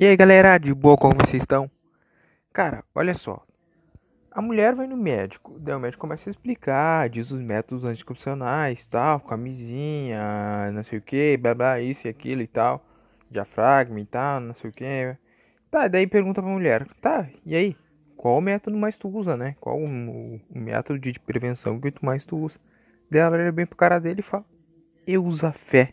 E aí galera, de boa como vocês estão? Cara, olha só. A mulher vai no médico, daí o médico começa a explicar, diz os métodos anticoncepcionais, tal, camisinha, não sei o que, blá blá, isso e aquilo e tal, diafragma e tal, não sei o que. Tá, daí pergunta pra mulher, tá, e aí? Qual o método mais tu usa, né? Qual o, o, método de prevenção que tu mais tu usa? Daí ela olha bem pro cara dele e fala, eu uso a fé.